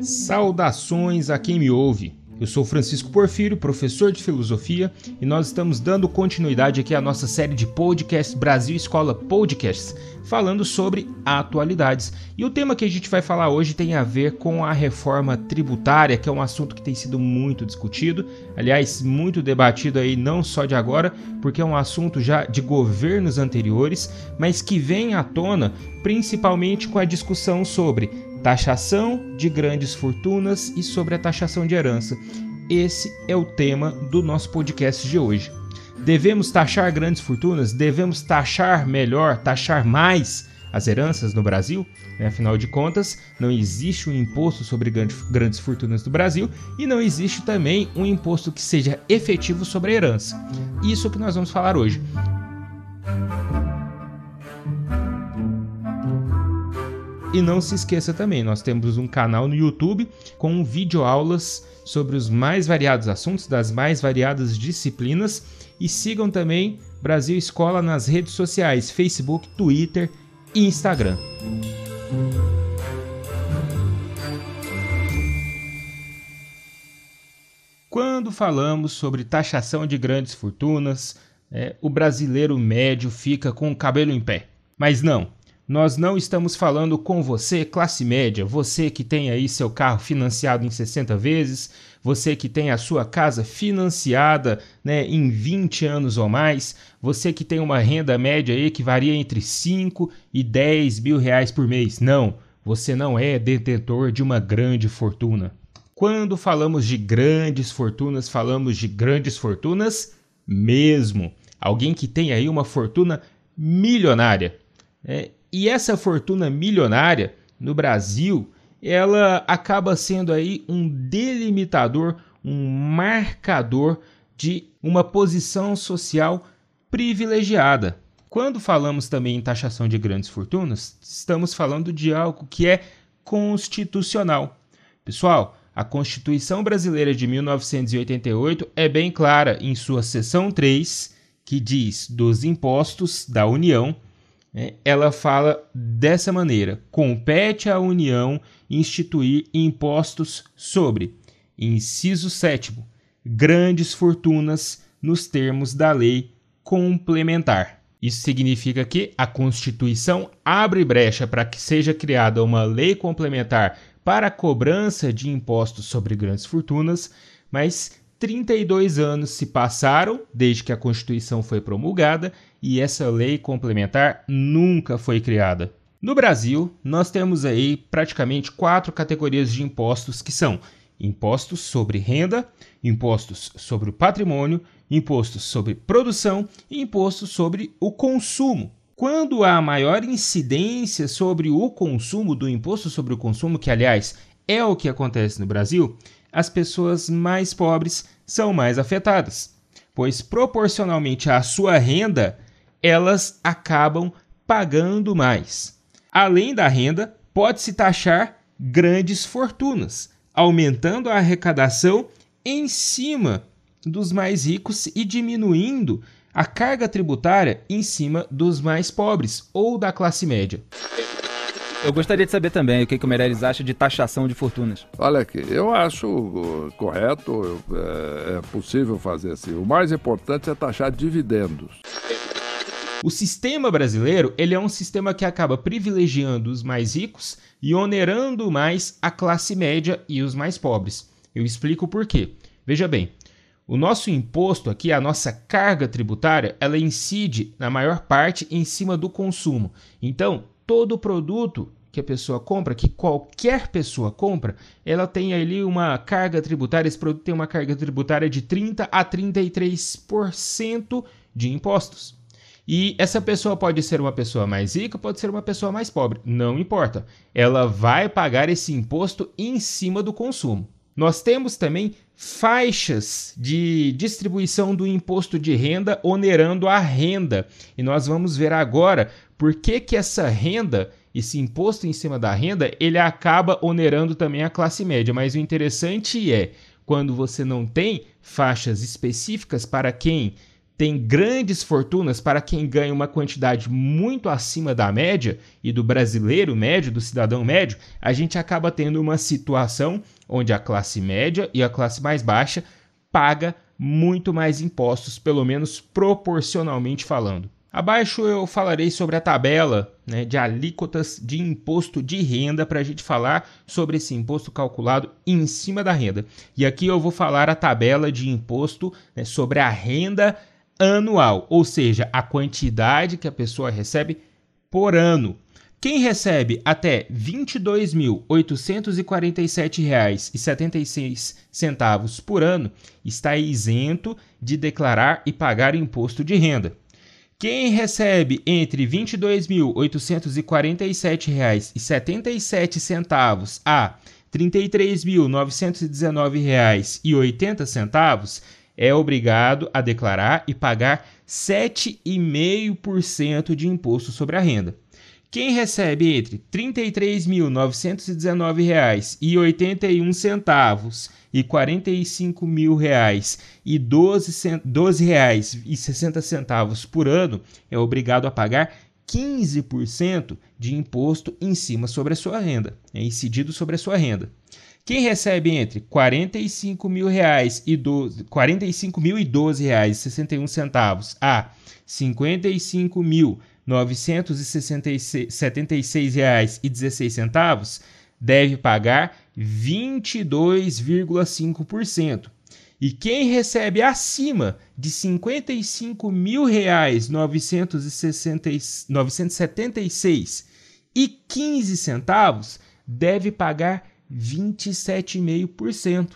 Saudações a quem me ouve. Eu sou Francisco Porfírio, professor de filosofia, e nós estamos dando continuidade aqui à nossa série de podcasts Brasil Escola Podcasts, falando sobre atualidades. E o tema que a gente vai falar hoje tem a ver com a reforma tributária, que é um assunto que tem sido muito discutido, aliás, muito debatido aí não só de agora, porque é um assunto já de governos anteriores, mas que vem à tona principalmente com a discussão sobre taxação de grandes fortunas e sobre a taxação de herança. Esse é o tema do nosso podcast de hoje. Devemos taxar grandes fortunas? Devemos taxar melhor, taxar mais as heranças no Brasil? Afinal de contas, não existe um imposto sobre grandes fortunas no Brasil e não existe também um imposto que seja efetivo sobre a herança. Isso que nós vamos falar hoje. E não se esqueça também, nós temos um canal no YouTube com videoaulas sobre os mais variados assuntos, das mais variadas disciplinas. E sigam também Brasil Escola nas redes sociais: Facebook, Twitter e Instagram. Quando falamos sobre taxação de grandes fortunas, é, o brasileiro médio fica com o cabelo em pé. Mas não, nós não estamos falando com você, classe média, você que tem aí seu carro financiado em 60 vezes, você que tem a sua casa financiada né, em 20 anos ou mais, você que tem uma renda média aí que varia entre 5 e 10 mil reais por mês. Não, você não é detentor de uma grande fortuna. Quando falamos de grandes fortunas, falamos de grandes fortunas mesmo. Alguém que tem aí uma fortuna milionária. É, e essa fortuna milionária no Brasil, ela acaba sendo aí um delimitador, um marcador de uma posição social privilegiada. Quando falamos também em taxação de grandes fortunas, estamos falando de algo que é constitucional. Pessoal, a Constituição Brasileira de 1988 é bem clara em sua seção 3, que diz dos impostos da União ela fala dessa maneira: compete à União instituir impostos sobre, inciso 7, grandes fortunas nos termos da lei complementar. Isso significa que a Constituição abre brecha para que seja criada uma lei complementar para a cobrança de impostos sobre grandes fortunas, mas 32 anos se passaram desde que a Constituição foi promulgada e essa lei complementar nunca foi criada. No Brasil, nós temos aí praticamente quatro categorias de impostos que são impostos sobre renda, impostos sobre o patrimônio, impostos sobre produção e impostos sobre o consumo. Quando há maior incidência sobre o consumo do imposto sobre o consumo, que aliás é o que acontece no Brasil, as pessoas mais pobres são mais afetadas, pois proporcionalmente à sua renda, elas acabam pagando mais. Além da renda, pode-se taxar grandes fortunas, aumentando a arrecadação em cima dos mais ricos e diminuindo a carga tributária em cima dos mais pobres ou da classe média. Eu gostaria de saber também o que, o Meirelles acha de taxação de fortunas. Olha aqui, eu acho uh, correto, é, é possível fazer assim. O mais importante é taxar dividendos. O sistema brasileiro ele é um sistema que acaba privilegiando os mais ricos e onerando mais a classe média e os mais pobres. Eu explico por quê. Veja bem, o nosso imposto aqui, a nossa carga tributária, ela incide na maior parte em cima do consumo. Então, todo produto que a pessoa compra, que qualquer pessoa compra, ela tem ali uma carga tributária, esse produto tem uma carga tributária de 30 a 33% de impostos. E essa pessoa pode ser uma pessoa mais rica, pode ser uma pessoa mais pobre, não importa. Ela vai pagar esse imposto em cima do consumo. Nós temos também faixas de distribuição do imposto de renda onerando a renda. E nós vamos ver agora por que, que essa renda, esse imposto em cima da renda, ele acaba onerando também a classe média. Mas o interessante é quando você não tem faixas específicas para quem tem grandes fortunas para quem ganha uma quantidade muito acima da média e do brasileiro médio, do cidadão médio, a gente acaba tendo uma situação onde a classe média e a classe mais baixa paga muito mais impostos, pelo menos proporcionalmente falando. Abaixo eu falarei sobre a tabela né, de alíquotas de imposto de renda para a gente falar sobre esse imposto calculado em cima da renda. E aqui eu vou falar a tabela de imposto né, sobre a renda anual, ou seja, a quantidade que a pessoa recebe por ano. Quem recebe até R$ 22.847,76 por ano está isento de declarar e pagar imposto de renda. Quem recebe entre R$ 22.847,77 a R$ 33.919,80 é obrigado a declarar e pagar 7,5% de imposto sobre a renda. Quem recebe entre R$ 33.919,81 e R$ 45.012,60 por ano é obrigado a pagar 15% de imposto em cima sobre a sua renda, é incidido sobre a sua renda. Quem recebe entre 45 mil reais e R$ 45.012,61 a R$ 55.976,16 deve pagar 22,5%. E quem recebe acima de R$ 55.976 e 15 centavos deve pagar 27,5%.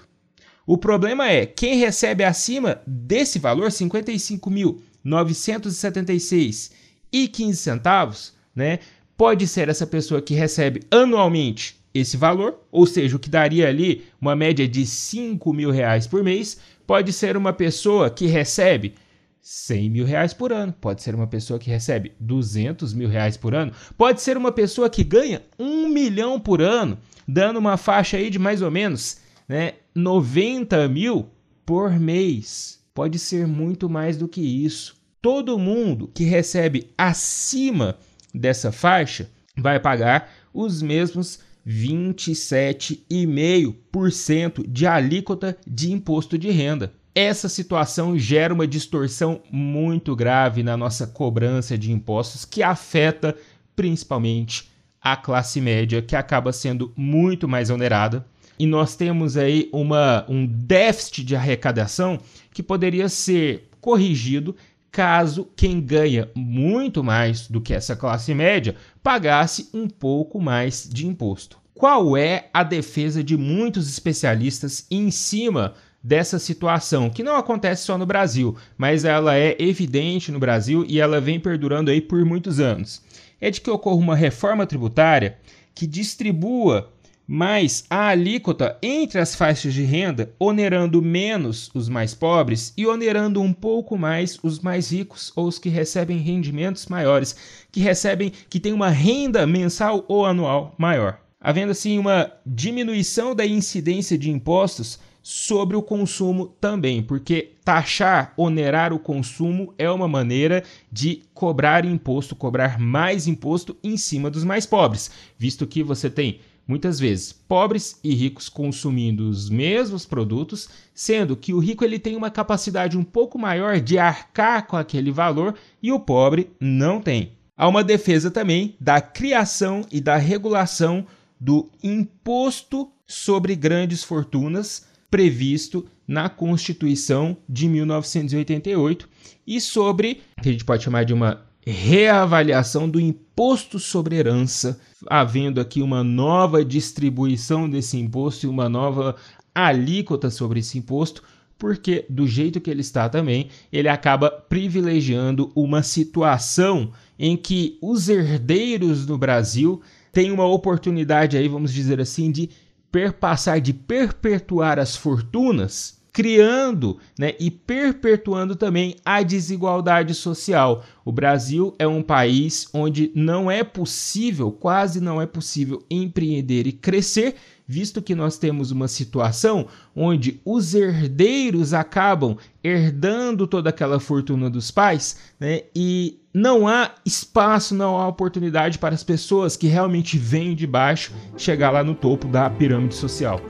O problema é, quem recebe acima desse valor, R$ 55.976 e 15 centavos, né, pode ser essa pessoa que recebe anualmente esse valor, ou seja, o que daria ali uma média de 5 mil reais por mês, pode ser uma pessoa que recebe 100 mil reais por ano, pode ser uma pessoa que recebe 200 mil reais por ano, pode ser uma pessoa que ganha 1 milhão por ano, dando uma faixa aí de mais ou menos né, 90 mil por mês. Pode ser muito mais do que isso. Todo mundo que recebe acima dessa faixa vai pagar os mesmos 27,5% de alíquota de imposto de renda. Essa situação gera uma distorção muito grave na nossa cobrança de impostos que afeta principalmente a classe média, que acaba sendo muito mais onerada. E nós temos aí uma, um déficit de arrecadação que poderia ser corrigido caso quem ganha muito mais do que essa classe média pagasse um pouco mais de imposto. Qual é a defesa de muitos especialistas em cima dessa situação, que não acontece só no Brasil, mas ela é evidente no Brasil e ela vem perdurando aí por muitos anos? é de que ocorra uma reforma tributária que distribua mais a alíquota entre as faixas de renda, onerando menos os mais pobres e onerando um pouco mais os mais ricos ou os que recebem rendimentos maiores, que recebem que têm uma renda mensal ou anual maior. Havendo assim uma diminuição da incidência de impostos sobre o consumo também, porque taxar, onerar o consumo é uma maneira de cobrar imposto, cobrar mais imposto em cima dos mais pobres, visto que você tem muitas vezes pobres e ricos consumindo os mesmos produtos, sendo que o rico ele tem uma capacidade um pouco maior de arcar com aquele valor e o pobre não tem. Há uma defesa também da criação e da regulação do imposto sobre grandes fortunas previsto na Constituição de 1988 e sobre, que a gente pode chamar de uma reavaliação do imposto sobre herança, havendo aqui uma nova distribuição desse imposto e uma nova alíquota sobre esse imposto, porque do jeito que ele está também, ele acaba privilegiando uma situação em que os herdeiros no Brasil têm uma oportunidade aí, vamos dizer assim, de perpassar, de perpetuar as fortunas, criando né, e perpetuando também a desigualdade social. O Brasil é um país onde não é possível, quase não é possível, empreender e crescer, visto que nós temos uma situação onde os herdeiros acabam herdando toda aquela fortuna dos pais, né? E não há espaço, não há oportunidade para as pessoas que realmente vêm de baixo chegar lá no topo da pirâmide social.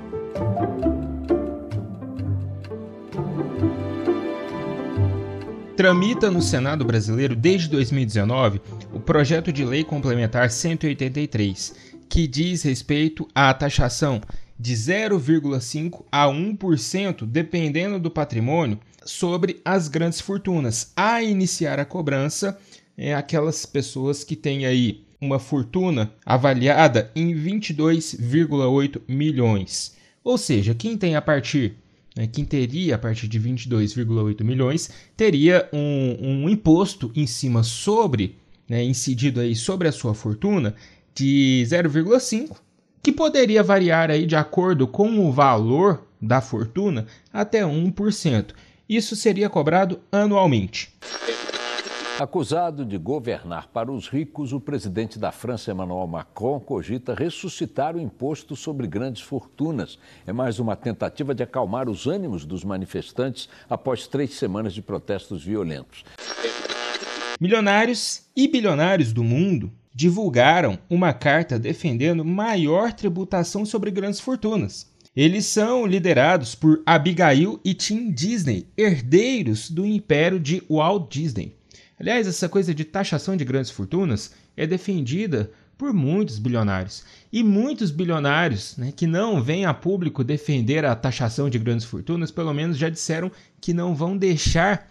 Tramita no Senado brasileiro desde 2019 o projeto de lei complementar 183 que diz respeito à taxação de 0,5 a 1%, dependendo do patrimônio, sobre as grandes fortunas. A iniciar a cobrança, é aquelas pessoas que têm aí uma fortuna avaliada em 22,8 milhões. Ou seja, quem tem a partir, né, quem teria a partir de 22,8 milhões, teria um, um, imposto em cima sobre, né, incidido aí sobre a sua fortuna de 0,5, que poderia variar aí de acordo com o valor da fortuna até 1%. Isso seria cobrado anualmente. Acusado de governar para os ricos, o presidente da França, Emmanuel Macron, cogita ressuscitar o imposto sobre grandes fortunas. É mais uma tentativa de acalmar os ânimos dos manifestantes após três semanas de protestos violentos. Milionários e bilionários do mundo divulgaram uma carta defendendo maior tributação sobre grandes fortunas. Eles são liderados por Abigail e Tim Disney, herdeiros do império de Walt Disney. Aliás, essa coisa de taxação de grandes fortunas é defendida por muitos bilionários. E muitos bilionários né, que não vêm a público defender a taxação de grandes fortunas, pelo menos já disseram que não vão deixar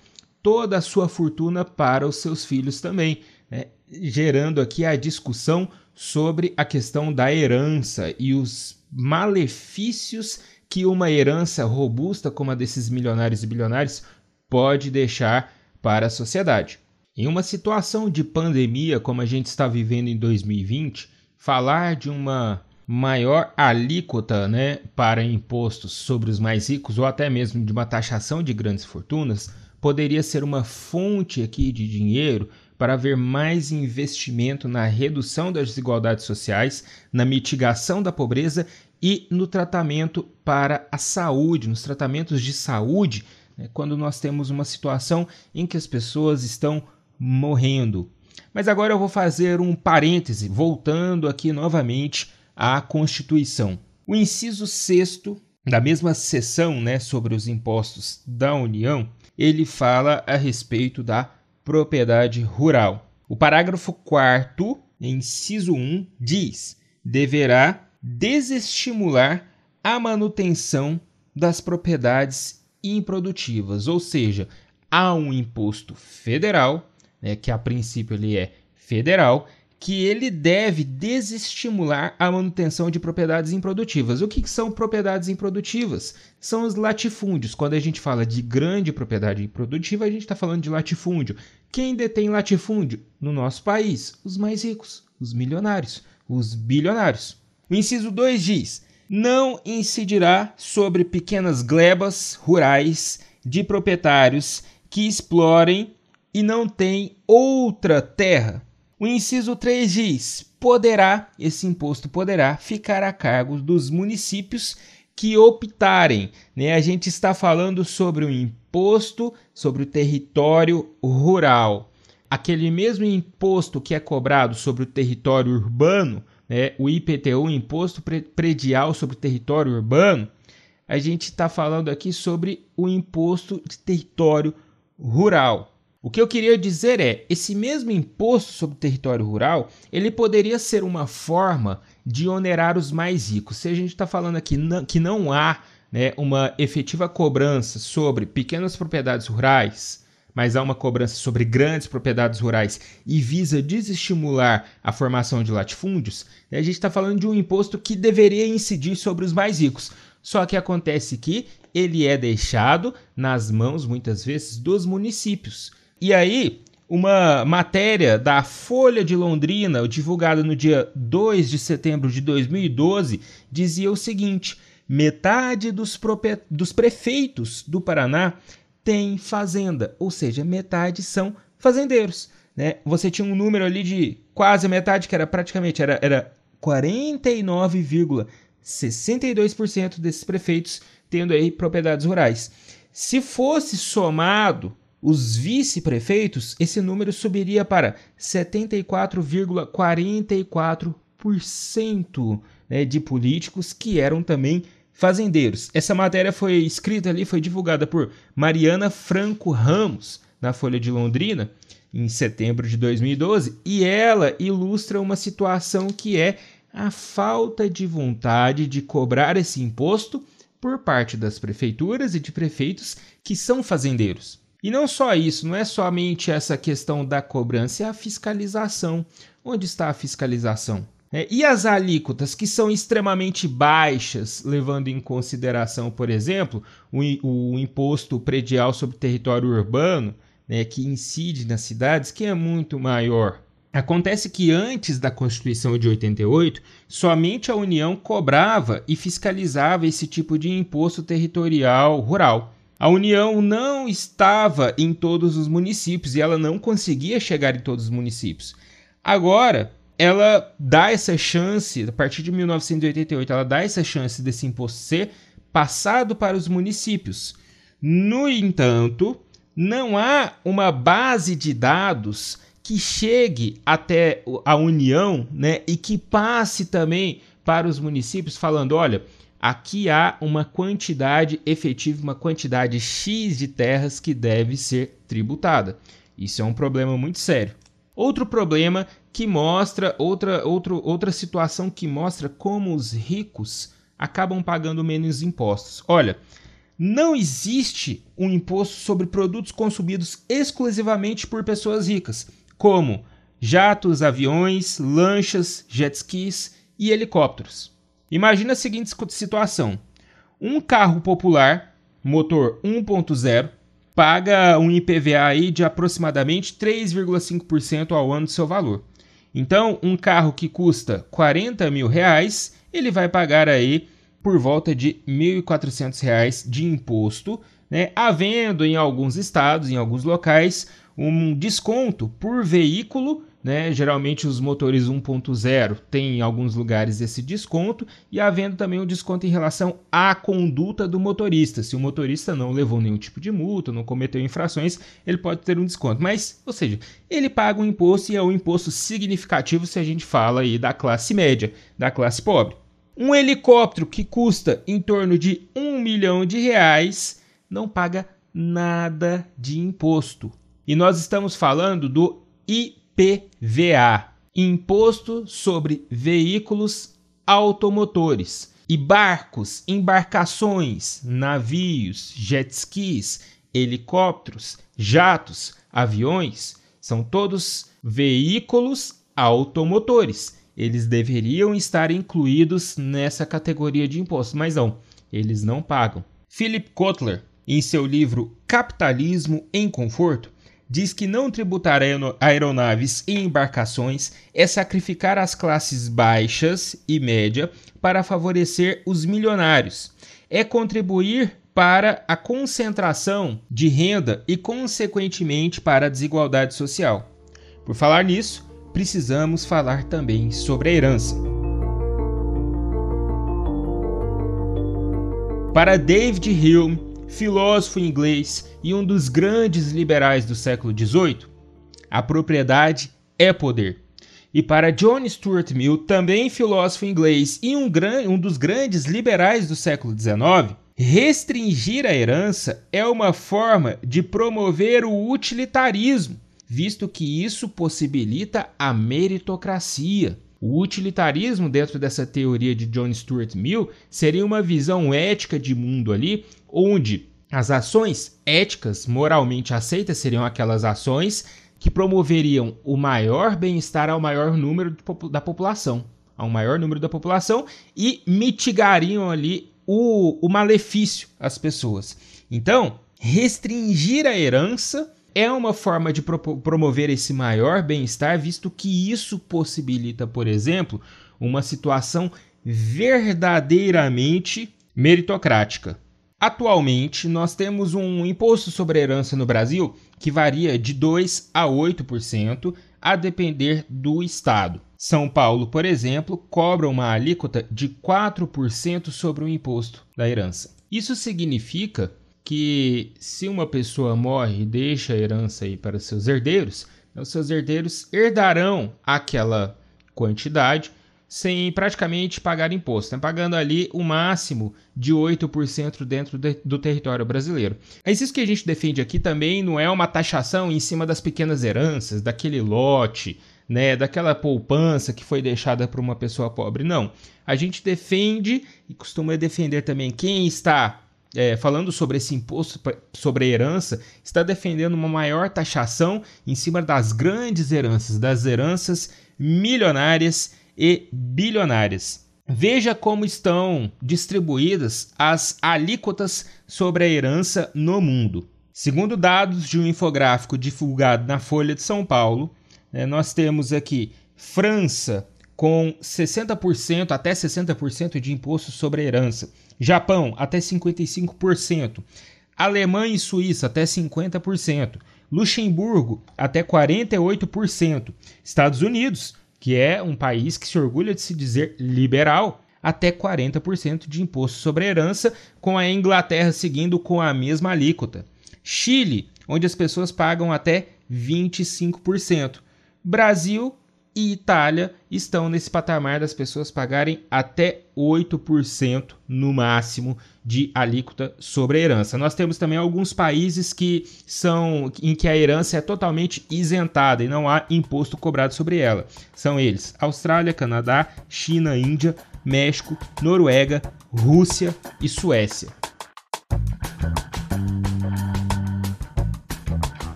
toda a sua fortuna para os seus filhos também né, gerando aqui a discussão sobre a questão da herança e os malefícios que uma herança robusta como a desses milionários e bilionários pode deixar para a sociedade. Em uma situação de pandemia como a gente está vivendo em 2020, falar de uma maior alíquota né, para impostos sobre os mais ricos ou até mesmo de uma taxação de grandes fortunas poderia ser uma fonte aqui de dinheiro para haver mais investimento na redução das desigualdades sociais, na mitigação da pobreza e no tratamento para a saúde, nos tratamentos de saúde, né, quando nós temos uma situação em que as pessoas estão morrendo. Mas agora eu vou fazer um parêntese, voltando aqui novamente à Constituição. O inciso 6 da mesma seção né, sobre os impostos da União, ele fala a respeito da propriedade rural. O parágrafo 4, inciso 1, diz: deverá desestimular a manutenção das propriedades improdutivas, ou seja, há um imposto federal, né, que a princípio ele é federal, que ele deve desestimular a manutenção de propriedades improdutivas. O que, que, são propriedades improdutivas? São os latifúndios. Quando a gente fala de grande propriedade improdutiva, a gente está falando de latifúndio. Quem detém latifúndio no nosso país? Os mais ricos, os milionários, os bilionários. O inciso 2 diz: não incidirá sobre pequenas glebas rurais de proprietários que explorem e não têm outra terra o inciso 3 diz: poderá, esse imposto poderá ficar a cargo dos municípios que optarem. Né? A gente está falando sobre o imposto sobre o território rural. Aquele mesmo imposto que é cobrado sobre o território urbano, né? o IPTU, Imposto Predial sobre o Território Urbano, a gente está falando aqui sobre o imposto de território rural. O que eu queria dizer é, esse mesmo imposto sobre o território rural, ele poderia ser uma forma de onerar os mais ricos. Se a gente está falando aqui que não há né, uma efetiva cobrança sobre pequenas propriedades rurais, mas há uma cobrança sobre grandes propriedades rurais e visa desestimular a formação de latifúndios, né, a gente está falando de um imposto que deveria incidir sobre os mais ricos. Só que acontece que ele é deixado nas mãos, muitas vezes, dos municípios. E aí, uma matéria da Folha de Londrina, divulgada no dia 2 de setembro de 2012, dizia o seguinte: metade dos, dos prefeitos do Paraná tem fazenda, ou seja, metade são fazendeiros. Né? Você tinha um número ali de quase metade, que era praticamente era, era 49,3 62% desses prefeitos tendo aí propriedades rurais. Se fosse somado os vice-prefeitos, esse número subiria para 74,44% né, de políticos que eram também fazendeiros. Essa matéria foi escrita ali, foi divulgada por Mariana Franco Ramos na Folha de Londrina em setembro de 2012 e ela ilustra uma situação que é a falta de vontade de cobrar esse imposto por parte das prefeituras e de prefeitos que são fazendeiros. E não só isso, não é somente essa questão da cobrança, é a fiscalização. Onde está a fiscalização? É, e as alíquotas, que são extremamente baixas, levando em consideração, por exemplo, o, o imposto predial sobre território urbano, né, que incide nas cidades, que é muito maior. Acontece que antes da Constituição de 88, somente a União cobrava e fiscalizava esse tipo de imposto territorial rural. A União não estava em todos os municípios e ela não conseguia chegar em todos os municípios. Agora, ela dá essa chance, a partir de 1988, ela dá essa chance desse imposto ser passado para os municípios. No entanto, não há uma base de dados que chegue até a União né, e que passe também para os municípios, falando: olha, aqui há uma quantidade efetiva, uma quantidade X de terras que deve ser tributada. Isso é um problema muito sério. Outro problema que mostra outra, outro, outra situação que mostra como os ricos acabam pagando menos impostos. Olha, não existe um imposto sobre produtos consumidos exclusivamente por pessoas ricas, como jatos, aviões, lanchas, jet skis e helicópteros. Imagina a seguinte situação: um carro popular, motor 1.0, paga um IPVA aí de aproximadamente 3,5% ao ano do seu valor. Então, um carro que custa 40 mil reais, ele vai pagar aí por volta de R$ 1.400 de imposto, né, havendo em alguns estados, em alguns locais, um desconto por veículo né? Geralmente os motores 1.0 têm em alguns lugares esse desconto e havendo também um desconto em relação à conduta do motorista. Se o motorista não levou nenhum tipo de multa, não cometeu infrações, ele pode ter um desconto. Mas, ou seja, ele paga um imposto e é um imposto significativo se a gente fala aí da classe média, da classe pobre. Um helicóptero que custa em torno de um milhão de reais não paga nada de imposto. E nós estamos falando do IPVA Imposto sobre Veículos Automotores. E barcos, embarcações, navios, jet skis, helicópteros, jatos, aviões são todos veículos automotores. Eles deveriam estar incluídos nessa categoria de impostos, mas não, eles não pagam. Philip Kotler, em seu livro Capitalismo em Conforto, diz que não tributar aeronaves e embarcações é sacrificar as classes baixas e média para favorecer os milionários. É contribuir para a concentração de renda e, consequentemente, para a desigualdade social. Por falar nisso, precisamos falar também sobre a herança. Para David Hume, filósofo inglês e um dos grandes liberais do século XVIII, a propriedade é poder. E para John Stuart Mill, também filósofo inglês e um, um dos grandes liberais do século XIX, restringir a herança é uma forma de promover o utilitarismo, visto que isso possibilita a meritocracia. O utilitarismo, dentro dessa teoria de John Stuart Mill, seria uma visão ética de mundo ali, onde as ações éticas, moralmente aceitas, seriam aquelas ações que promoveriam o maior bem-estar ao maior número da população, ao maior número da população e mitigariam ali o, o malefício às pessoas. Então, restringir a herança é uma forma de pro promover esse maior bem-estar, visto que isso possibilita, por exemplo, uma situação verdadeiramente meritocrática. Atualmente, nós temos um imposto sobre herança no Brasil que varia de 2 a 8%, a depender do estado. São Paulo, por exemplo, cobra uma alíquota de 4% sobre o imposto da herança. Isso significa que se uma pessoa morre e deixa a herança aí para seus herdeiros, os seus herdeiros herdarão aquela quantidade sem praticamente pagar imposto, né? pagando ali o máximo de 8% dentro de, do território brasileiro. Mas isso que a gente defende aqui também não é uma taxação em cima das pequenas heranças, daquele lote, né, daquela poupança que foi deixada para uma pessoa pobre. Não. A gente defende e costuma defender também quem está é, falando sobre esse imposto sobre herança, está defendendo uma maior taxação em cima das grandes heranças, das heranças milionárias e bilionárias. Veja como estão distribuídas as alíquotas sobre a herança no mundo. Segundo dados de um infográfico divulgado na Folha de São Paulo, né, nós temos aqui França com 60% até 60% de imposto sobre a herança, Japão até 55%, Alemanha e Suíça até 50%, Luxemburgo até 48%, Estados Unidos que é um país que se orgulha de se dizer liberal, até 40% de imposto sobre herança, com a Inglaterra seguindo com a mesma alíquota. Chile, onde as pessoas pagam até 25%. Brasil e Itália estão nesse patamar das pessoas pagarem até 8% no máximo de alíquota sobre a herança. Nós temos também alguns países que são em que a herança é totalmente isentada e não há imposto cobrado sobre ela. São eles: Austrália, Canadá, China, Índia, México, Noruega, Rússia e Suécia.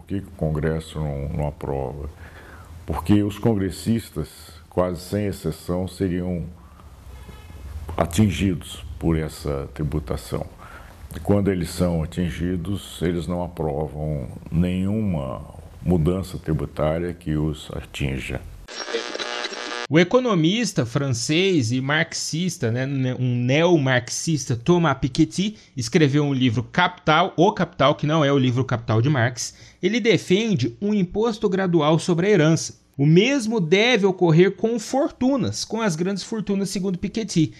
Que o Congresso não, não aprova? Porque os congressistas, quase sem exceção, seriam atingidos por essa tributação. E quando eles são atingidos, eles não aprovam nenhuma mudança tributária que os atinja. O economista francês e marxista, né, um neo-marxista Thomas Piketty, escreveu um livro Capital, O Capital, que não é o livro Capital de Marx. Ele defende um imposto gradual sobre a herança. O mesmo deve ocorrer com fortunas, com as grandes fortunas, segundo Piketty.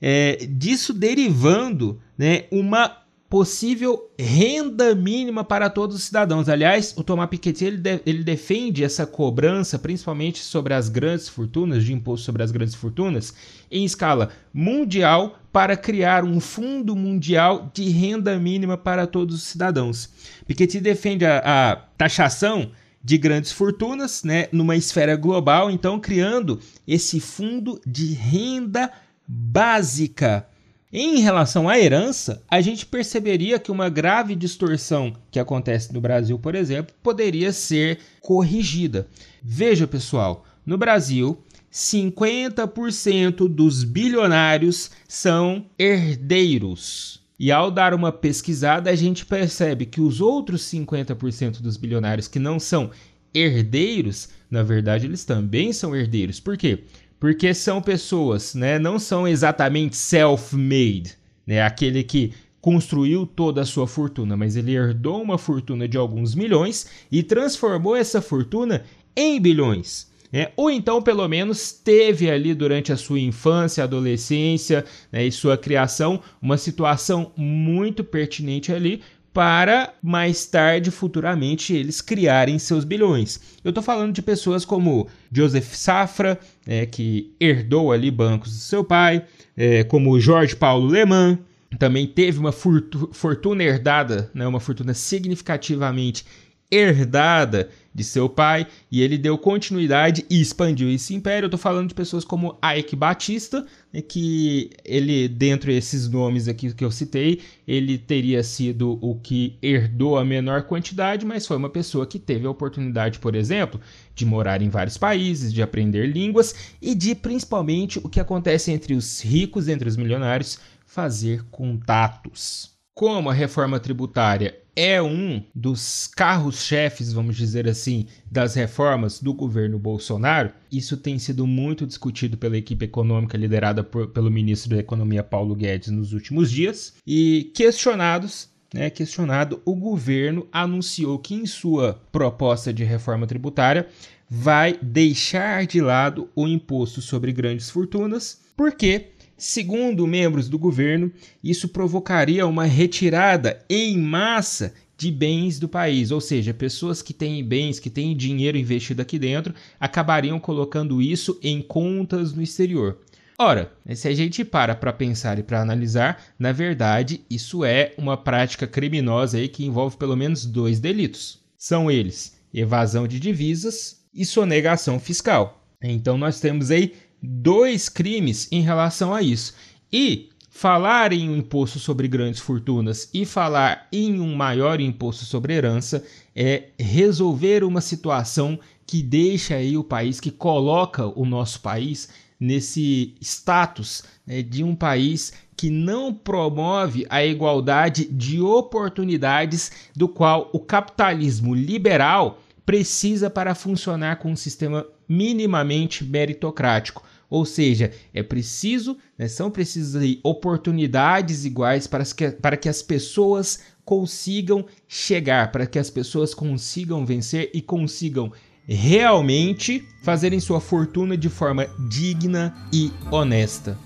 É, disso derivando né, uma possível renda mínima para todos os cidadãos. Aliás, o Thomas Piketty ele, de, ele defende essa cobrança, principalmente sobre as grandes fortunas, de imposto sobre as grandes fortunas, em escala mundial para criar um fundo mundial de renda mínima para todos os cidadãos. Piketty defende a, a taxação de grandes fortunas, né, numa esfera global, então criando esse fundo de renda básica em relação à herança, a gente perceberia que uma grave distorção que acontece no Brasil, por exemplo, poderia ser corrigida. Veja, pessoal, no Brasil, 50% dos bilionários são herdeiros. E ao dar uma pesquisada, a gente percebe que os outros 50% dos bilionários que não são herdeiros, na verdade, eles também são herdeiros. Por quê? Porque são pessoas, né, não são exatamente self-made, né, aquele que construiu toda a sua fortuna, mas ele herdou uma fortuna de alguns milhões e transformou essa fortuna em bilhões. É, ou então, pelo menos, teve ali durante a sua infância, adolescência né, e sua criação uma situação muito pertinente ali para mais tarde, futuramente, eles criarem seus bilhões. Eu estou falando de pessoas como Joseph Safra, é, que herdou ali bancos do seu pai, é, como Jorge Paulo Leman, também teve uma fortuna herdada, né, uma fortuna significativamente herdada de seu pai e ele deu continuidade e expandiu esse império. Eu estou falando de pessoas como Ike Batista, né, que ele, dentre esses nomes aqui que eu citei, ele teria sido o que herdou a menor quantidade, mas foi uma pessoa que teve a oportunidade, por exemplo, de morar em vários países, de aprender línguas e de principalmente o que acontece entre os ricos, entre os milionários, fazer contatos. Como a reforma tributária é um dos carros-chefes, vamos dizer assim, das reformas do governo Bolsonaro, isso tem sido muito discutido pela equipe econômica liderada por, pelo ministro da Economia Paulo Guedes nos últimos dias. E questionados né, questionado, o governo anunciou que em sua proposta de reforma tributária vai deixar de lado o imposto sobre grandes fortunas, porque, segundo membros do governo, isso provocaria uma retirada em massa de bens do país, ou seja, pessoas que têm bens, que têm dinheiro investido aqui dentro, acabariam colocando isso em contas no exterior. Ora, se a gente para para pensar e para analisar, na verdade, isso é uma prática criminosa aí que envolve pelo menos dois delitos. São eles: evasão de divisas e sonegação fiscal. Então nós temos aí dois crimes em relação a isso. E falar em um imposto sobre grandes fortunas e falar em um maior imposto sobre herança é resolver uma situação que deixa aí o país, que coloca o nosso país nesse status né, de um país que não promove a igualdade de oportunidades do qual o capitalismo liberal precisa para funcionar com um sistema minimamente meritocrático. Ou seja, é preciso, né, são precisas oportunidades iguais para que, para que as pessoas consigam chegar, para que as pessoas consigam vencer e consigam realmente fazerem sua fortuna de forma digna e honesta.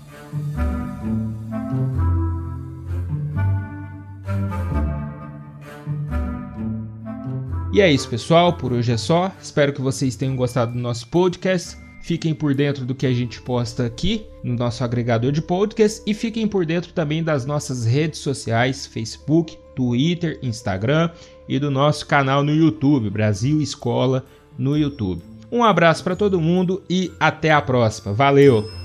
E é isso, pessoal. Por hoje é só. Espero que vocês tenham gostado do nosso podcast. Fiquem por dentro do que a gente posta aqui no nosso agregador de podcast e fiquem por dentro também das nossas redes sociais: Facebook, Twitter, Instagram e do nosso canal no YouTube, Brasil Escola no YouTube. Um abraço para todo mundo e até a próxima. Valeu!